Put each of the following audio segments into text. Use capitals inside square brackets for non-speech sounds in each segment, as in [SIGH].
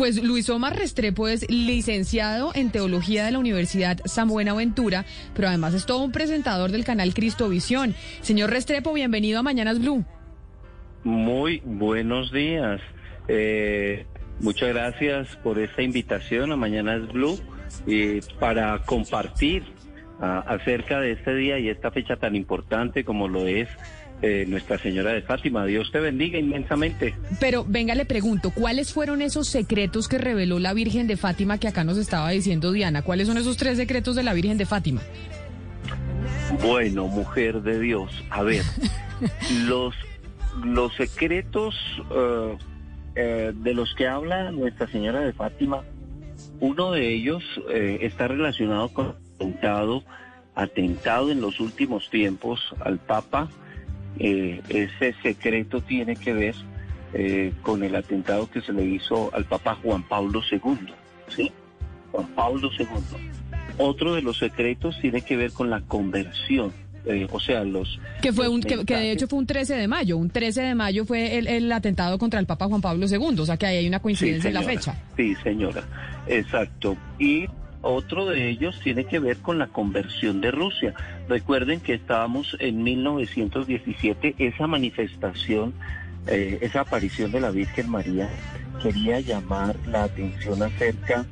Pues Luis Omar Restrepo es licenciado en Teología de la Universidad San Buenaventura, pero además es todo un presentador del canal Cristovisión. Señor Restrepo, bienvenido a Mañanas Blue. Muy buenos días. Eh, muchas gracias por esta invitación a Mañanas Blue para compartir ah, acerca de este día y esta fecha tan importante como lo es eh, Nuestra Señora de Fátima. Dios te bendiga inmensamente. Pero venga, le pregunto, ¿cuáles fueron esos secretos que reveló la Virgen de Fátima que acá nos estaba diciendo Diana? ¿Cuáles son esos tres secretos de la Virgen de Fátima? Bueno, mujer de Dios, a ver, [LAUGHS] los, los secretos eh, eh, de los que habla Nuestra Señora de Fátima, uno de ellos eh, está relacionado con atentado, atentado en los últimos tiempos al Papa eh, ese secreto tiene que ver eh, con el atentado que se le hizo al Papa Juan Pablo II, ¿sí? Juan Pablo II. Otro de los secretos tiene que ver con la conversión. Eh, o sea, los... Que, fue un, que, de hecho fue un 13 de mayo. Un 13 de mayo fue el, atentado contra el Papa Juan Pablo II. O sea que ahí hay una coincidencia en la fecha. Sí, señora. Exacto. Y otro de ellos tiene que ver con la conversión de Rusia. Recuerden que estábamos en 1917, esa manifestación, eh, esa aparición de la Virgen María quería llamar la atención acerca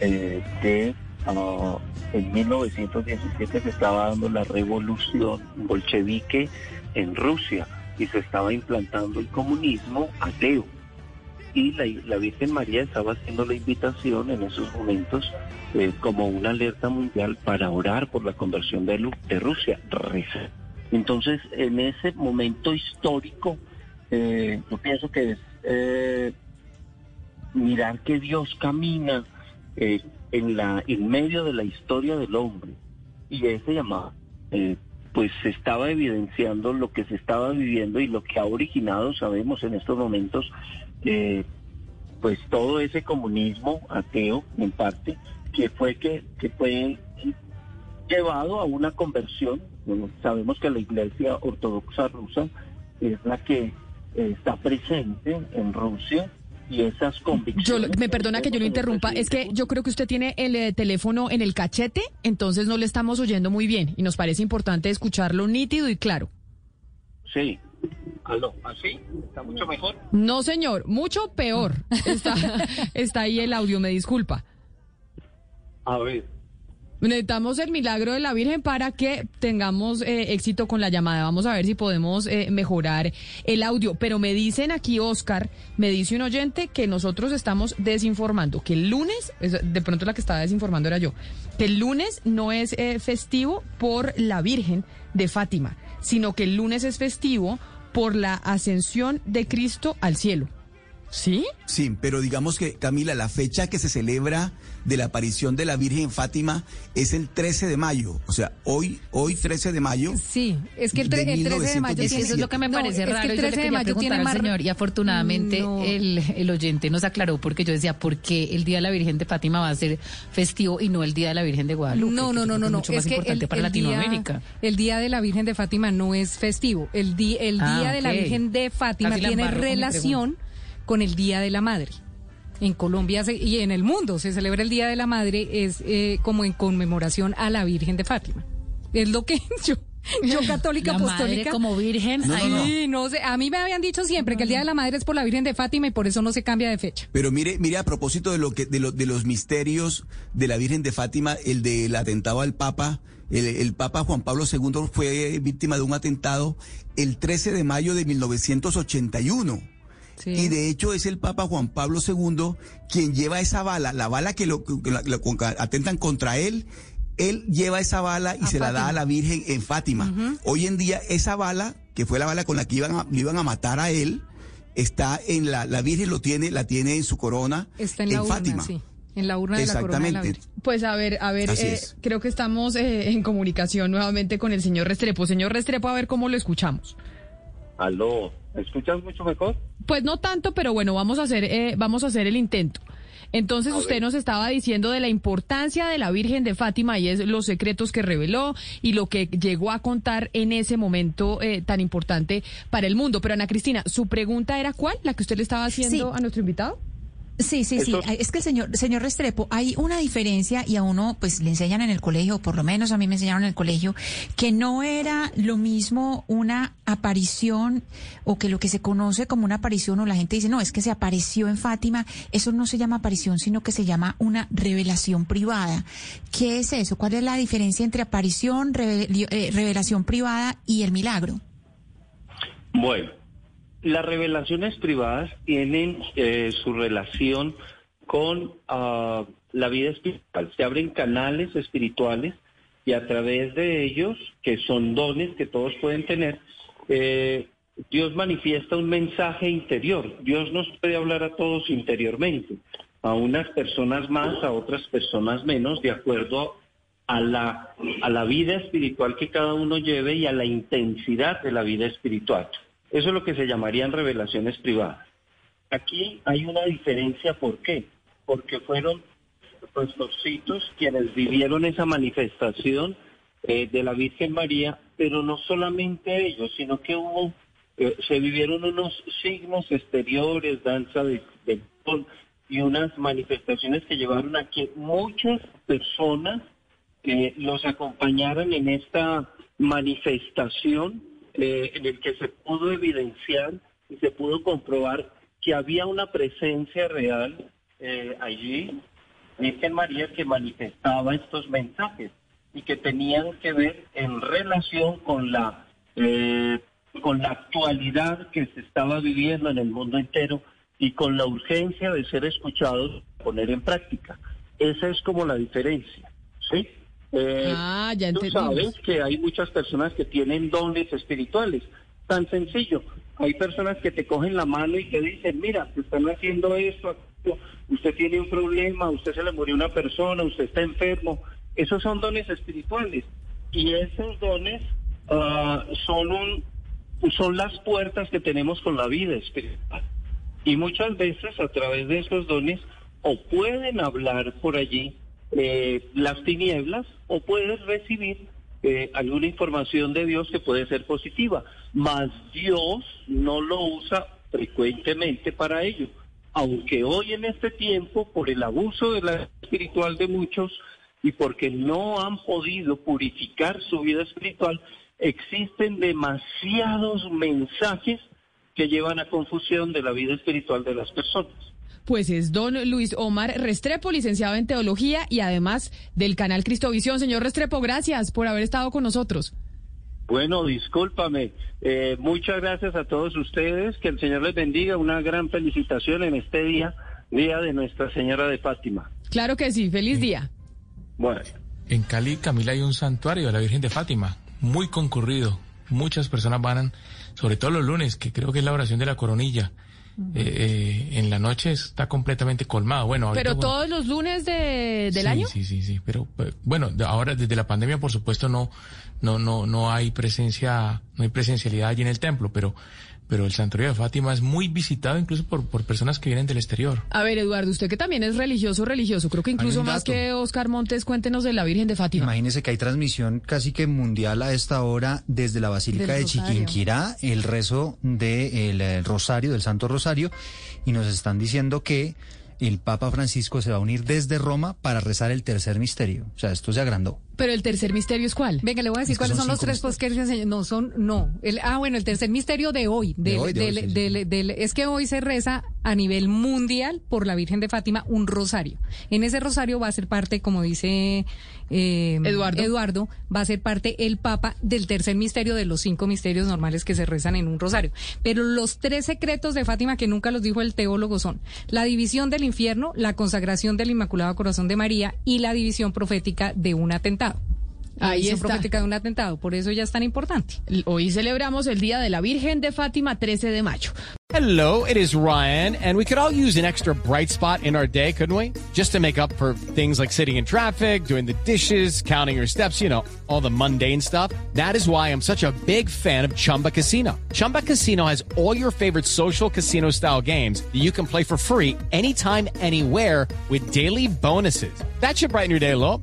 eh, de... Ah, en 1917 se estaba dando la revolución bolchevique en Rusia y se estaba implantando el comunismo ateo y la, Virgen María estaba haciendo la invitación en esos momentos eh, como una alerta mundial para orar por la conversión de, de Rusia. Entonces, en ese momento histórico, eh, yo pienso que eh, mirar que Dios camina en, la, en medio de la historia del hombre. Y ese llamado, pues se estaba evidenciando lo que se estaba viviendo y lo que ha originado, sabemos en estos momentos, eh, pues todo ese comunismo ateo, en parte, que fue que, que fue llevado a una conversión. sabemos que la Iglesia Ortodoxa rusa es la que eh, está presente en Rusia y esas convicciones. me perdona que yo lo interrumpa, es que yo creo que usted tiene el eh, teléfono en el cachete, entonces no le estamos oyendo muy bien y nos parece importante escucharlo nítido y claro. Sí, ¿Aló? ¿Así? ¿Está mucho mejor? No, señor, mucho peor. [LAUGHS] Está, está ahí el audio, me disculpa. A ver. Necesitamos el milagro de la Virgen para que tengamos eh, éxito con la llamada. Vamos a ver si podemos eh, mejorar el audio. Pero me dicen aquí, Oscar, me dice un oyente que nosotros estamos desinformando, que el lunes, de pronto la que estaba desinformando era yo, que el lunes no es eh, festivo por la Virgen de Fátima, sino que el lunes es festivo por la ascensión de Cristo al cielo. ¿Sí? Sí, pero digamos que, Camila, la fecha que se celebra de la aparición de la Virgen Fátima es el 13 de mayo. O sea, hoy, hoy 13 de mayo. Sí, es que el, 13 de mayo eso es lo que me parece raro. Es que el 13 de mayo tiene al señor y afortunadamente el, el, oyente nos aclaró porque yo decía, ¿por qué el Día de la Virgen de Fátima va a ser festivo y no el Día de la Virgen de Guadalupe? No, no, no, no, no. Es, más importante para Latinoamérica. el Día de la Virgen de Fátima no es festivo. El, el ah, Día de la Virgen de Fátima tiene relación con el Día de la Madre. En Colombia y en el mundo se celebra el Día de la Madre, es eh, como en conmemoración a la Virgen de Fátima. Es lo que [LAUGHS] yo, yo católica [LAUGHS] apostólica. como virgen. No, sé. A mí me habían dicho siempre que el Día de la Madre es por la Virgen de Fátima y por eso no se cambia de fecha. Pero mire, mire a propósito de lo que, de, de los misterios de la Virgen de Fátima, el del atentado al Papa. El, el, Papa Juan Pablo II fue víctima de un atentado el 13 de mayo de 1981. Y de hecho es el Papa Juan Pablo II quien lleva esa bala, la bala que lo, atentan contra él, él lleva esa bala y se la da a la Virgen en Fátima. Hoy en día esa bala, que fue la bala con la que iban a, iban a matar a él, está en la, la Virgen lo tiene, la tiene en su corona, está en, la Fátima. Sí. En la urna de la corona de la Virgen. Pues a ver, a ver, eh, creo que estamos eh, en comunicación nuevamente con el señor Restrepo. Señor Restrepo, a ver cómo lo escuchamos. Aló, ¿me escuchas mucho mejor? Pues no tanto, pero bueno, vamos a hacer, eh, vamos a hacer el intento. Entonces usted nos estaba diciendo de la importancia de la Virgen de Fátima y es los secretos que reveló y lo que llegó a contar en ese momento eh, tan importante para el mundo. Pero Ana Cristina, su pregunta era cuál, la que usted le estaba haciendo a nuestro invitado. Sí, sí, sí. Es que el señor, señor Restrepo, hay una diferencia y a uno pues le enseñan en el colegio, por lo menos a mí me enseñaron en el colegio, que no era lo mismo una aparición o que lo que se conoce como una aparición o la gente dice, no, es que se apareció en Fátima, eso no se llama aparición, sino que se llama una revelación privada. ¿Qué es eso? ¿Cuál es la diferencia entre aparición, eh, revelación privada y el milagro? Bueno, las revelaciones privadas tienen eh, su relación con ah, la vida espiritual. Se abren canales espirituales y a través de ellos, que son dones que todos pueden tener, eh, Dios manifiesta un mensaje interior. Dios nos puede hablar a todos interiormente, a unas personas más, a otras personas menos, de acuerdo a la, a la vida espiritual que cada uno lleve y a la intensidad de la vida espiritual. Eso es lo que se llamarían revelaciones privadas. Aquí hay una diferencia, ¿por qué? Porque fueron pues, pastorcitos quienes vivieron esa manifestación eh, de la Virgen María, pero no solamente ellos, sino que hubo, eh, se vivieron unos signos exteriores, danza de, de y unas manifestaciones que llevaron a que muchas personas que los acompañaran en esta manifestación eh, en el que se pudo evidenciar y se pudo comprobar que había una presencia real eh, allí, Virgen María, que manifestaba estos mensajes y que tenían que ver en relación con la eh, con la actualidad que se estaba viviendo en el mundo entero y con la urgencia de ser escuchados, poner en práctica. Esa es como la diferencia, ¿sí? Eh, ah, ya Tú sabes que hay muchas personas que tienen dones espirituales. Tan sencillo. Hay personas que te cogen la mano y te dicen, mira, te están haciendo esto, usted tiene un problema, usted se le murió una persona, usted está enfermo. Esos son dones espirituales. Y esos dones uh, son, un, son las puertas que tenemos con la vida espiritual. Y muchas veces a través de esos dones o pueden hablar por allí eh, las tinieblas o puedes recibir eh, alguna información de Dios que puede ser positiva, mas Dios no lo usa frecuentemente para ello. Aunque hoy en este tiempo, por el abuso de la espiritual de muchos y porque no han podido purificar su vida espiritual, existen demasiados mensajes que llevan a confusión de la vida espiritual de las personas pues es don Luis Omar Restrepo, licenciado en teología y además del canal Cristovisión. Señor Restrepo, gracias por haber estado con nosotros. Bueno, discúlpame. Eh, muchas gracias a todos ustedes. Que el Señor les bendiga. Una gran felicitación en este día, Día de Nuestra Señora de Fátima. Claro que sí. Feliz día. Bueno. En Cali, Camila, hay un santuario de la Virgen de Fátima, muy concurrido. Muchas personas van, sobre todo los lunes, que creo que es la oración de la coronilla. Eh, en la noche está completamente colmado. Bueno, pero todos los lunes de, del año. Sí, sí, sí. Pero bueno, ahora desde la pandemia, por supuesto, no, no, no, no hay presencia, no hay presencialidad allí en el templo, pero pero el santuario de Fátima es muy visitado incluso por, por personas que vienen del exterior. A ver, Eduardo, usted que también es religioso, religioso, creo que incluso más que Oscar Montes, cuéntenos de la Virgen de Fátima. Imagínese que hay transmisión casi que mundial a esta hora desde la Basílica de Chiquinquirá, el rezo del Rosario, del Santo Rosario, y nos están diciendo que el Papa Francisco se va a unir desde Roma para rezar el tercer misterio. O sea, esto se agrandó. Pero el tercer misterio es cuál? Venga, le voy a decir cuáles son, los tres posts que No, son, no. El, ah, bueno, el tercer misterio de hoy. es que hoy se reza a nivel mundial por la Virgen de Fátima un rosario. En ese rosario va a ser parte, como dice eh, Eduardo. Eduardo, va a ser parte el Papa del tercer misterio de los cinco misterios normales que se rezan en un rosario. Pero los tres secretos de Fátima que nunca los dijo el teólogo son la división del infierno, la consagración del Inmaculado Corazón de María y la división profética de un atentado. Ahí está. profética de un atentado, por eso ya es tan importante. Hoy celebramos el Día de la Virgen de Fátima, 13 de mayo. Hello, it is Ryan, and we could all use an extra bright spot in our day, couldn't we? Just to make up for things like sitting in traffic, doing the dishes, counting your steps, you know, all the mundane stuff. That is why I'm such a big fan of Chumba Casino. Chumba Casino has all your favorite social casino style games that you can play for free anytime, anywhere with daily bonuses. That should brighten your day a little.